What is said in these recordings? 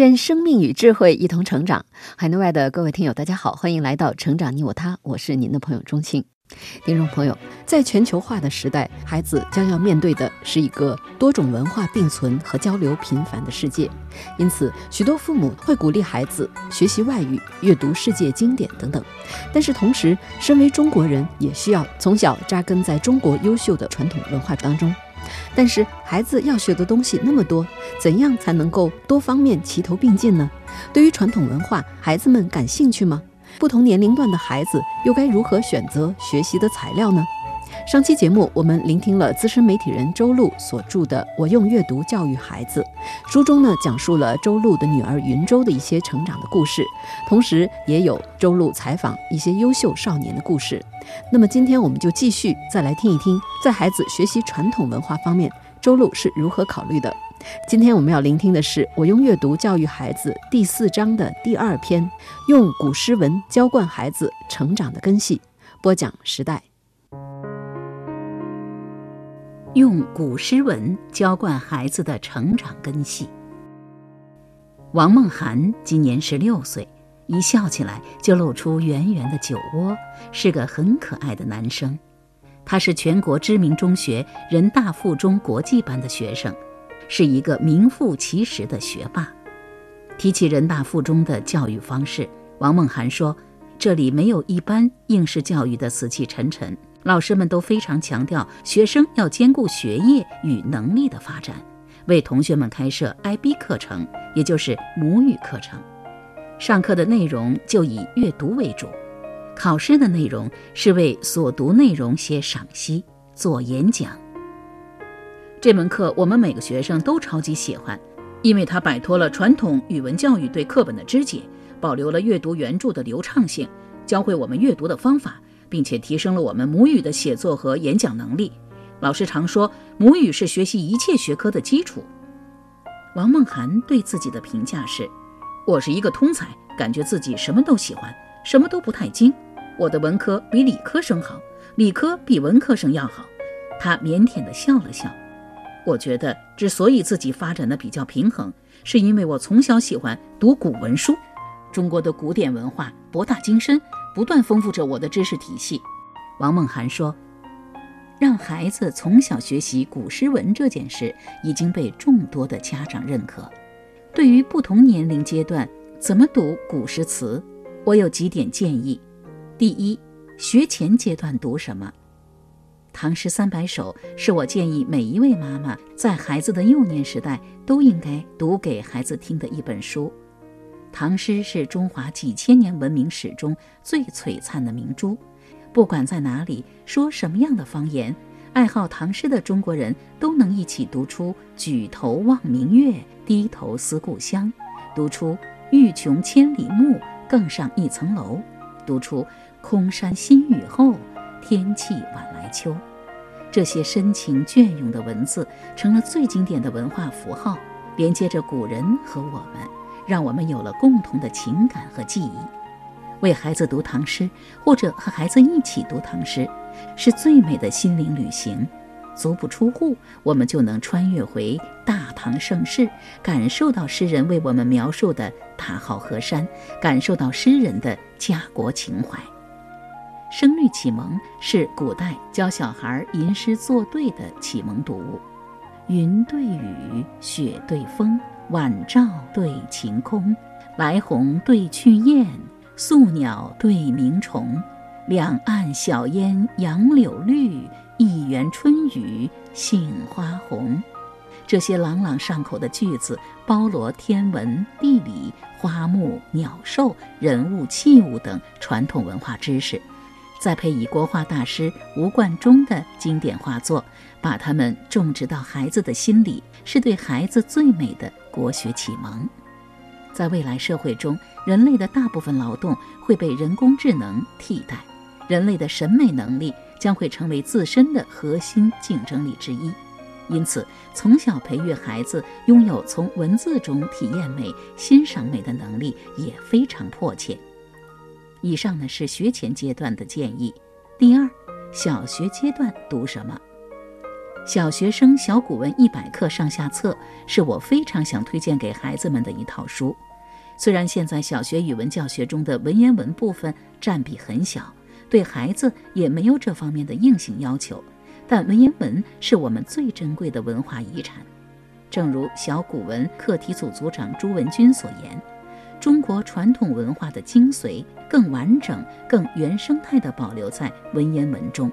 愿生命与智慧一同成长。海内外的各位听友，大家好，欢迎来到《成长你我他》，我是您的朋友钟庆。听众朋友，在全球化的时代，孩子将要面对的是一个多种文化并存和交流频繁的世界。因此，许多父母会鼓励孩子学习外语、阅读世界经典等等。但是，同时，身为中国人，也需要从小扎根在中国优秀的传统文化当中。但是孩子要学的东西那么多，怎样才能够多方面齐头并进呢？对于传统文化，孩子们感兴趣吗？不同年龄段的孩子又该如何选择学习的材料呢？上期节目，我们聆听了资深媒体人周璐所著的《我用阅读教育孩子》，书中呢讲述了周璐的女儿云周的一些成长的故事，同时也有周璐采访一些优秀少年的故事。那么今天我们就继续再来听一听，在孩子学习传统文化方面，周璐是如何考虑的。今天我们要聆听的是《我用阅读教育孩子》第四章的第二篇，用古诗文浇灌孩子成长的根系。播讲时代。用古诗文浇灌孩子的成长根系。王梦涵今年十六岁，一笑起来就露出圆圆的酒窝，是个很可爱的男生。他是全国知名中学人大附中国际班的学生，是一个名副其实的学霸。提起人大附中的教育方式，王梦涵说：“这里没有一般应试教育的死气沉沉。”老师们都非常强调，学生要兼顾学业与能力的发展，为同学们开设 IB 课程，也就是母语课程。上课的内容就以阅读为主，考试的内容是为所读内容写赏析、做演讲。这门课我们每个学生都超级喜欢，因为它摆脱了传统语文教育对课本的肢解，保留了阅读原著的流畅性，教会我们阅读的方法。并且提升了我们母语的写作和演讲能力。老师常说，母语是学习一切学科的基础。王梦涵对自己的评价是：“我是一个通才，感觉自己什么都喜欢，什么都不太精。我的文科比理科生好，理科比文科生要好。”他腼腆地笑了笑。我觉得，之所以自己发展的比较平衡，是因为我从小喜欢读古文书，中国的古典文化博大精深。不断丰富着我的知识体系，王梦涵说：“让孩子从小学习古诗文这件事已经被众多的家长认可。对于不同年龄阶段怎么读古诗词，我有几点建议：第一，学前阶段读什么？《唐诗三百首》是我建议每一位妈妈在孩子的幼年时代都应该读给孩子听的一本书。”唐诗是中华几千年文明史中最璀璨的明珠，不管在哪里说什么样的方言，爱好唐诗的中国人都能一起读出“举头望明月，低头思故乡”，读出“欲穷千里目，更上一层楼”，读出“空山新雨后，天气晚来秋”。这些深情隽永的文字，成了最经典的文化符号，连接着古人和我们。让我们有了共同的情感和记忆。为孩子读唐诗，或者和孩子一起读唐诗，是最美的心灵旅行。足不出户，我们就能穿越回大唐盛世，感受到诗人为我们描述的大好河山，感受到诗人的家国情怀。声律启蒙是古代教小孩吟诗作对的启蒙读物。云对雨，雪对风。晚照对晴空，来鸿对去雁，宿鸟对鸣虫。两岸晓烟杨柳绿，一园春雨杏花红。这些朗朗上口的句子，包罗天文、地理、花木、鸟兽、人物、器物等传统文化知识，再配以国画大师吴冠中的经典画作，把它们种植到孩子的心里，是对孩子最美的。国学启蒙，在未来社会中，人类的大部分劳动会被人工智能替代，人类的审美能力将会成为自身的核心竞争力之一。因此，从小培育孩子拥有从文字中体验美、欣赏美的能力也非常迫切。以上呢是学前阶段的建议。第二，小学阶段读什么？小学生小古文一百课上下册是我非常想推荐给孩子们的一套书。虽然现在小学语文教学中的文言文部分占比很小，对孩子也没有这方面的硬性要求。但文言文是我们最珍贵的文化遗产，正如小古文课题组组长朱文军所言：“中国传统文化的精髓更完整、更原生态地保留在文言文中。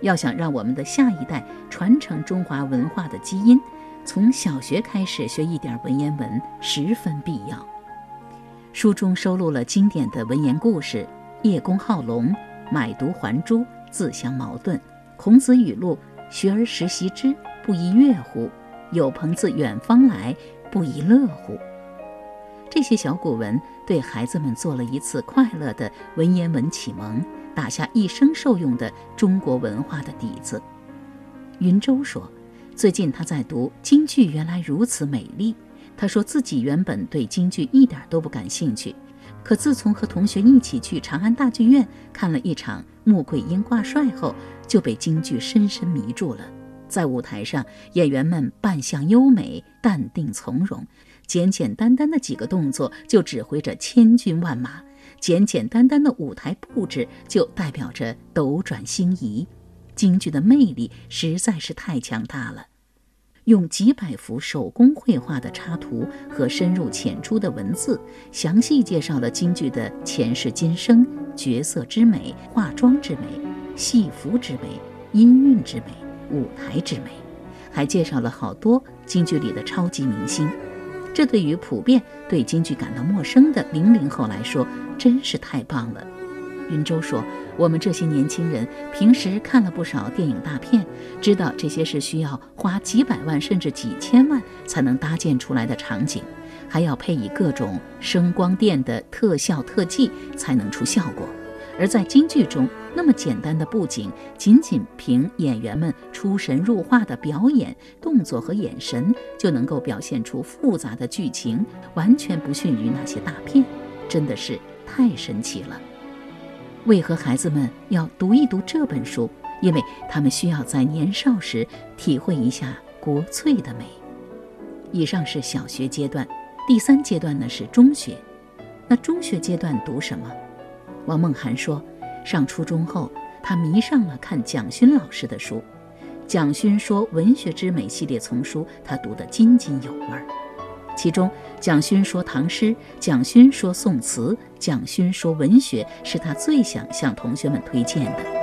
要想让我们的下一代传承中华文化的基因，从小学开始学一点文言文十分必要。”书中收录了经典的文言故事：“叶公好龙”“买椟还珠”“自相矛盾”。孔子语录：“学而时习之，不亦乐乎？有朋自远方来，不亦乐乎？”这些小古文对孩子们做了一次快乐的文言文启蒙，打下一生受用的中国文化的底子。云舟说：“最近他在读京剧，原来如此美丽。”他说自己原本对京剧一点都不感兴趣，可自从和同学一起去长安大剧院看了一场。穆桂英挂帅后，就被京剧深深迷住了。在舞台上，演员们扮相优美、淡定从容，简简单单的几个动作就指挥着千军万马，简简单单的舞台布置就代表着斗转星移。京剧的魅力实在是太强大了。用几百幅手工绘画的插图和深入浅出的文字，详细介绍了京剧的前世今生、角色之美、化妆之美、戏服之美、音韵之美、舞台之美，还介绍了好多京剧里的超级明星。这对于普遍对京剧感到陌生的零零后来说，真是太棒了。云舟说：“我们这些年轻人平时看了不少电影大片，知道这些是需要花几百万甚至几千万才能搭建出来的场景，还要配以各种声光电的特效特技才能出效果。而在京剧中，那么简单的布景，仅仅凭演员们出神入化的表演、动作和眼神，就能够表现出复杂的剧情，完全不逊于那些大片，真的是太神奇了。”为何孩子们要读一读这本书？因为他们需要在年少时体会一下国粹的美。以上是小学阶段，第三阶段呢是中学。那中学阶段读什么？王梦涵说，上初中后，他迷上了看蒋勋老师的书。蒋勋说文学之美系列丛书，他读得津津有味儿。其中，蒋勋说唐诗，蒋勋说宋词，蒋勋说文学，是他最想向同学们推荐的。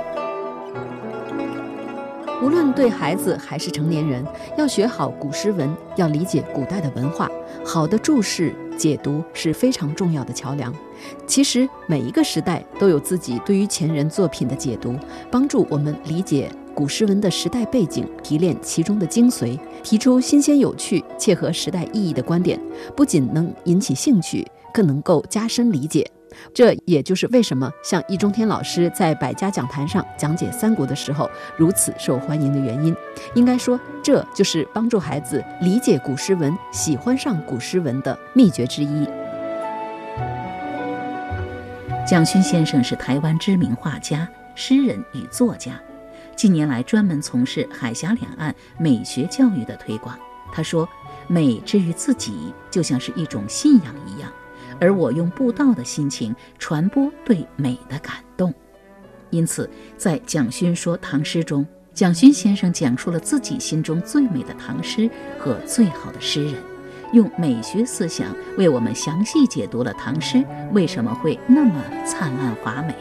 无论对孩子还是成年人，要学好古诗文，要理解古代的文化，好的注释解读是非常重要的桥梁。其实，每一个时代都有自己对于前人作品的解读，帮助我们理解。古诗文的时代背景，提炼其中的精髓，提出新鲜有趣、切合时代意义的观点，不仅能引起兴趣，更能够加深理解。这也就是为什么像易中天老师在百家讲坛上讲解三国的时候如此受欢迎的原因。应该说，这就是帮助孩子理解古诗文、喜欢上古诗文的秘诀之一。蒋勋先生是台湾知名画家、诗人与作家。近年来，专门从事海峡两岸美学教育的推广。他说：“美之于自己，就像是一种信仰一样，而我用布道的心情传播对美的感动。”因此，在蒋勋说唐诗中，蒋勋先生讲述了自己心中最美的唐诗和最好的诗人，用美学思想为我们详细解读了唐诗为什么会那么灿烂华美。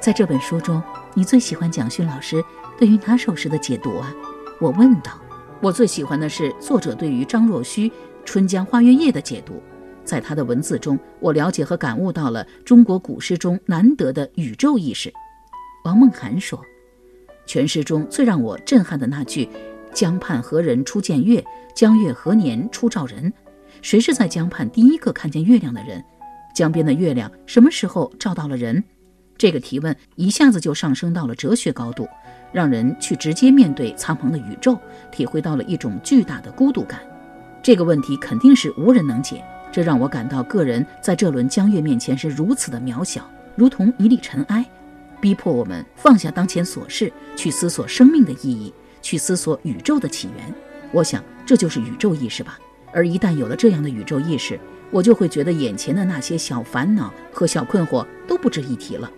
在这本书中，你最喜欢蒋勋老师？对于哪首诗的解读啊？我问道。我最喜欢的是作者对于张若虚《春江花月夜》的解读，在他的文字中，我了解和感悟到了中国古诗中难得的宇宙意识。王梦涵说，全诗中最让我震撼的那句“江畔何人初见月？江月何年初照人？”谁是在江畔第一个看见月亮的人？江边的月亮什么时候照到了人？这个提问一下子就上升到了哲学高度，让人去直接面对苍茫的宇宙，体会到了一种巨大的孤独感。这个问题肯定是无人能解，这让我感到个人在这轮江月面前是如此的渺小，如同一粒尘埃，逼迫我们放下当前琐事，去思索生命的意义，去思索宇宙的起源。我想，这就是宇宙意识吧。而一旦有了这样的宇宙意识，我就会觉得眼前的那些小烦恼和小困惑都不值一提了。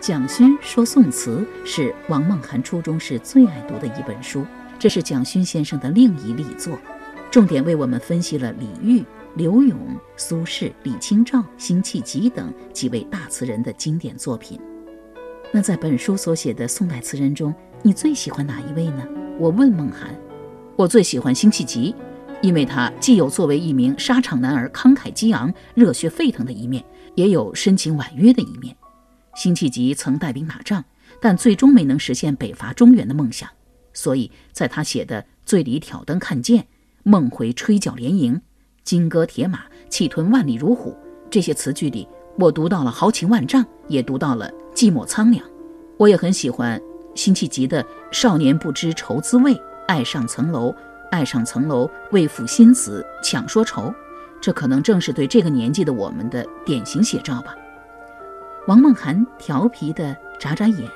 蒋勋说宋词是王梦涵初中时最爱读的一本书，这是蒋勋先生的另一力作，重点为我们分析了李煜、柳永、苏轼、李清照、辛弃疾等几位大词人的经典作品。那在本书所写的宋代词人中，你最喜欢哪一位呢？我问梦涵。我最喜欢辛弃疾，因为他既有作为一名沙场男儿慷慨激昂、热血沸腾的一面，也有深情婉约的一面。辛弃疾曾带兵打仗，但最终没能实现北伐中原的梦想，所以在他写的“醉里挑灯看剑，梦回吹角连营，金戈铁马，气吞万里如虎”这些词句里，我读到了豪情万丈，也读到了寂寞苍凉。我也很喜欢辛弃疾的“少年不知愁滋味”。爱上层楼，爱上层楼，为赋新词强说愁，这可能正是对这个年纪的我们的典型写照吧。王梦涵调皮的眨眨眼。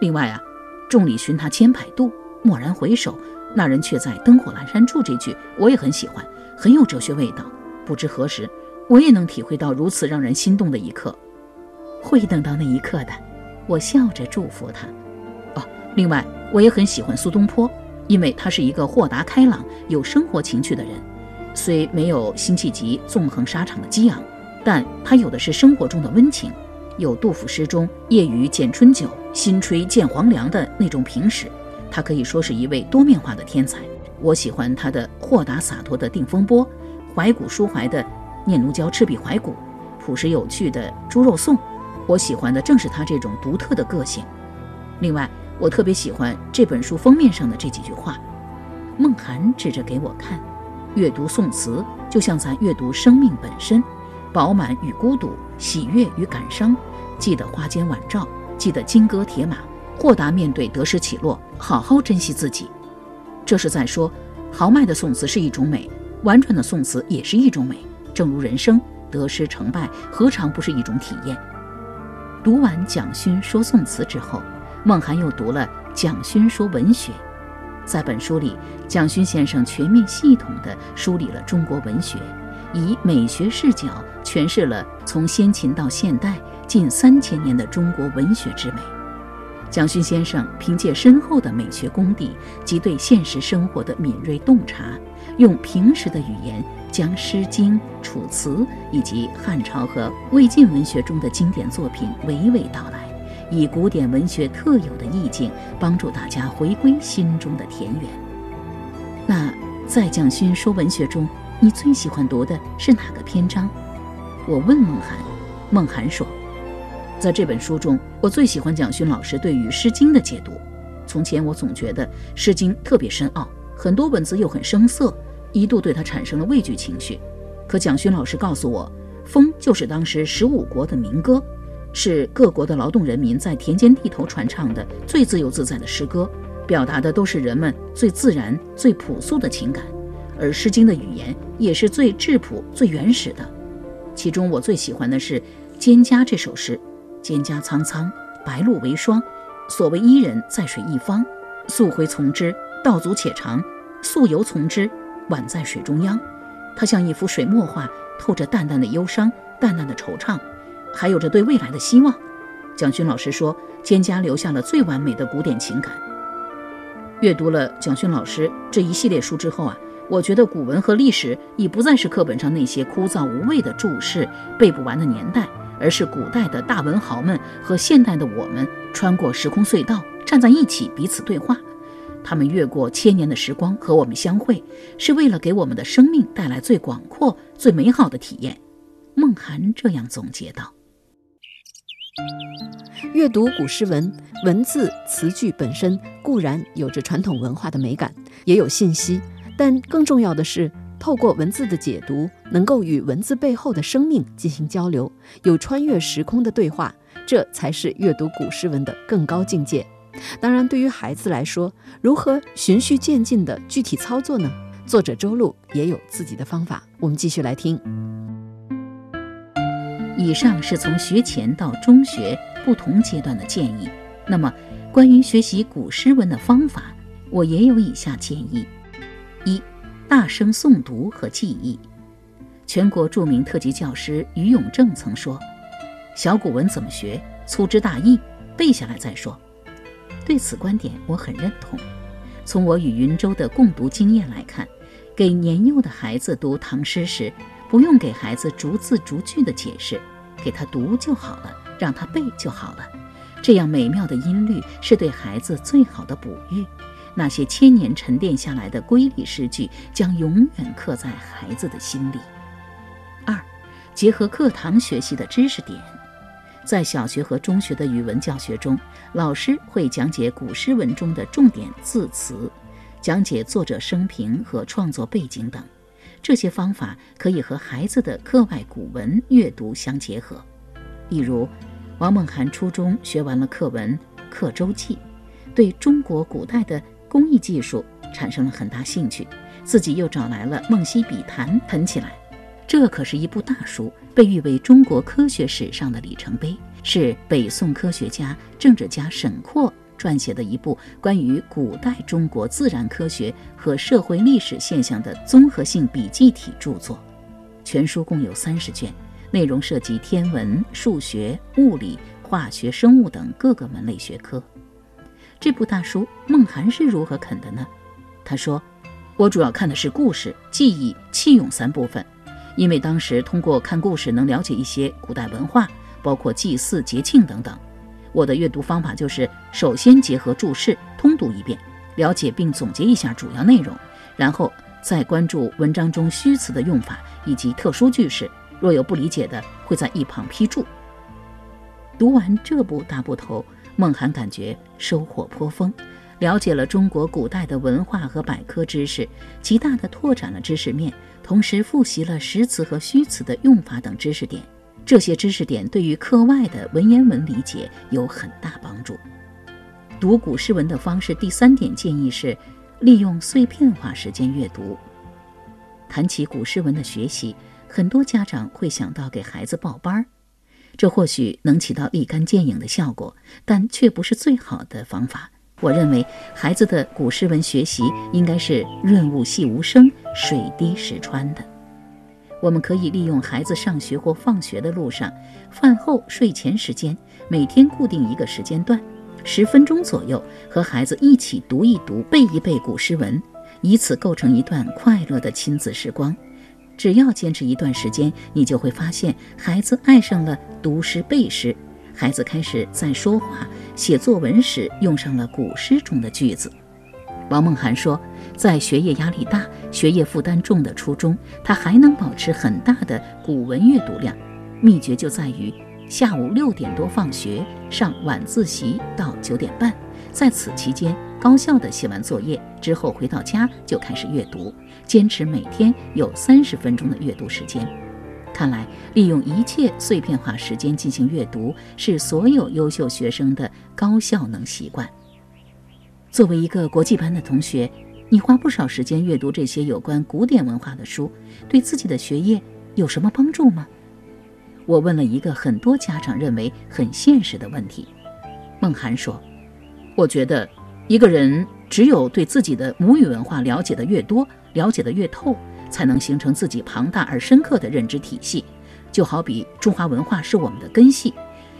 另外啊，“众里寻他千百度，蓦然回首，那人却在灯火阑珊处”这句我也很喜欢，很有哲学味道。不知何时，我也能体会到如此让人心动的一刻。会等到那一刻的，我笑着祝福他。哦，另外我也很喜欢苏东坡。因为他是一个豁达开朗、有生活情趣的人，虽没有辛弃疾纵横沙场的激昂，但他有的是生活中的温情，有杜甫诗中“夜雨剪春酒，新炊见黄粱”的那种平实。他可以说是一位多面化的天才。我喜欢他的豁达洒脱的《定风波》，怀古抒怀的《念奴娇·赤壁怀古》，朴实有趣的《猪肉颂》。我喜欢的正是他这种独特的个性。另外，我特别喜欢这本书封面上的这几句话，梦涵指着给我看：“阅读宋词，就像在阅读生命本身，饱满与孤独，喜悦与感伤。记得花间晚照，记得金戈铁马，豁达面对得失起落，好好珍惜自己。”这是在说，豪迈的宋词是一种美，婉转的宋词也是一种美。正如人生，得失成败，何尝不是一种体验？读完蒋勋说宋词之后。孟涵又读了蒋勋说文学，在本书里，蒋勋先生全面系统地梳理了中国文学，以美学视角诠释了从先秦到现代近三千年的中国文学之美。蒋勋先生凭借深厚的美学功底及对现实生活的敏锐洞察，用平实的语言将《诗经》《楚辞》以及汉朝和魏晋文学中的经典作品娓娓道来。以古典文学特有的意境，帮助大家回归心中的田园。那在蒋勋说文学中，你最喜欢读的是哪个篇章？我问孟涵，孟涵说，在这本书中，我最喜欢蒋勋老师对于《诗经》的解读。从前我总觉得《诗经》特别深奥，很多文字又很生涩，一度对它产生了畏惧情绪。可蒋勋老师告诉我，风就是当时十五国的民歌。是各国的劳动人民在田间地头传唱的最自由自在的诗歌，表达的都是人们最自然、最朴素的情感，而《诗经》的语言也是最质朴、最原始的。其中我最喜欢的是《蒹葭》这首诗：“蒹葭苍苍，白露为霜。所谓伊人，在水一方。溯洄从之，道阻且长；溯游从之，宛在水中央。”它像一幅水墨画，透着淡淡的忧伤、淡淡的惆怅。还有着对未来的希望。蒋勋老师说，蒹葭留下了最完美的古典情感。阅读了蒋勋老师这一系列书之后啊，我觉得古文和历史已不再是课本上那些枯燥无味的注释、背不完的年代，而是古代的大文豪们和现代的我们穿过时空隧道，站在一起彼此对话。他们越过千年的时光和我们相会，是为了给我们的生命带来最广阔、最美好的体验。孟涵这样总结道。阅读古诗文，文字词句本身固然有着传统文化的美感，也有信息，但更重要的是，透过文字的解读，能够与文字背后的生命进行交流，有穿越时空的对话，这才是阅读古诗文的更高境界。当然，对于孩子来说，如何循序渐进的具体操作呢？作者周璐也有自己的方法。我们继续来听。以上是从学前到中学不同阶段的建议。那么，关于学习古诗文的方法，我也有以下建议：一、大声诵读和记忆。全国著名特级教师于永正曾说：“小古文怎么学？粗枝大叶，背下来再说。”对此观点我很认同。从我与云州的共读经验来看，给年幼的孩子读唐诗时，不用给孩子逐字逐句的解释，给他读就好了，让他背就好了。这样美妙的音律是对孩子最好的哺育。那些千年沉淀下来的瑰丽诗句，将永远刻在孩子的心里。二，结合课堂学习的知识点。在小学和中学的语文教学中，老师会讲解古诗文中的重点字词，讲解作者生平和创作背景等。这些方法可以和孩子的课外古文阅读相结合。例如，王梦涵初中学完了课文《刻舟记》，对中国古代的工艺技术产生了很大兴趣，自己又找来了《梦溪笔谈》喷起来。这可是一部大书，被誉为中国科学史上的里程碑，是北宋科学家、政治家沈括撰写的一部关于古代中国自然科学和社会历史现象的综合性笔记体著作。全书共有三十卷，内容涉及天文、数学、物理、化学、生物等各个门类学科。这部大书，孟涵是如何啃的呢？他说：“我主要看的是故事、记忆、器用三部分。”因为当时通过看故事能了解一些古代文化，包括祭祀、节庆等等。我的阅读方法就是首先结合注释通读一遍，了解并总结一下主要内容，然后再关注文章中虚词的用法以及特殊句式。若有不理解的，会在一旁批注。读完这部大部头，孟涵感觉收获颇丰，了解了中国古代的文化和百科知识，极大地拓展了知识面。同时复习了实词和虚词的用法等知识点，这些知识点对于课外的文言文理解有很大帮助。读古诗文的方式，第三点建议是利用碎片化时间阅读。谈起古诗文的学习，很多家长会想到给孩子报班儿，这或许能起到立竿见影的效果，但却不是最好的方法。我认为孩子的古诗文学习应该是润物细无声、水滴石穿的。我们可以利用孩子上学或放学的路上、饭后、睡前时间，每天固定一个时间段，十分钟左右，和孩子一起读一读、背一背古诗文，以此构成一段快乐的亲子时光。只要坚持一段时间，你就会发现孩子爱上了读诗背诗。孩子开始在说话、写作文时用上了古诗中的句子。王梦涵说，在学业压力大、学业负担重的初中，他还能保持很大的古文阅读量，秘诀就在于下午六点多放学，上晚自习到九点半，在此期间高效地写完作业之后，回到家就开始阅读，坚持每天有三十分钟的阅读时间。看来，利用一切碎片化时间进行阅读，是所有优秀学生的高效能习惯。作为一个国际班的同学，你花不少时间阅读这些有关古典文化的书，对自己的学业有什么帮助吗？我问了一个很多家长认为很现实的问题。孟涵说：“我觉得，一个人只有对自己的母语文化了解的越多，了解的越透。”才能形成自己庞大而深刻的认知体系，就好比中华文化是我们的根系，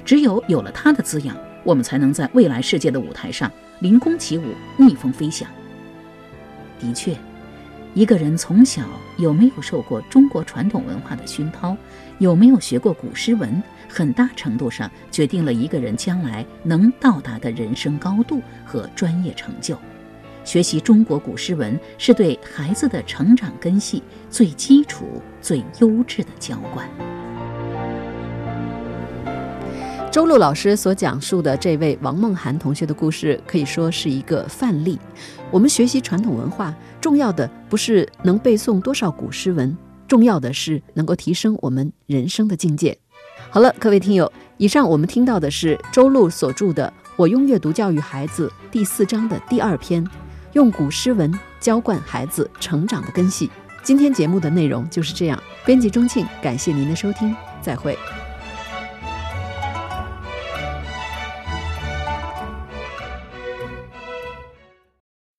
只有有了它的滋养，我们才能在未来世界的舞台上凌空起舞、逆风飞翔。的确，一个人从小有没有受过中国传统文化的熏陶，有没有学过古诗文，很大程度上决定了一个人将来能到达的人生高度和专业成就。学习中国古诗文是对孩子的成长根系最基础、最优质的浇灌。周璐老师所讲述的这位王梦涵同学的故事，可以说是一个范例。我们学习传统文化，重要的不是能背诵多少古诗文，重要的是能够提升我们人生的境界。好了，各位听友，以上我们听到的是周璐所著的《我用阅读教育孩子》第四章的第二篇，用古诗文浇灌孩子成长的根系。今天节目的内容就是这样。编辑钟庆，感谢您的收听，再会。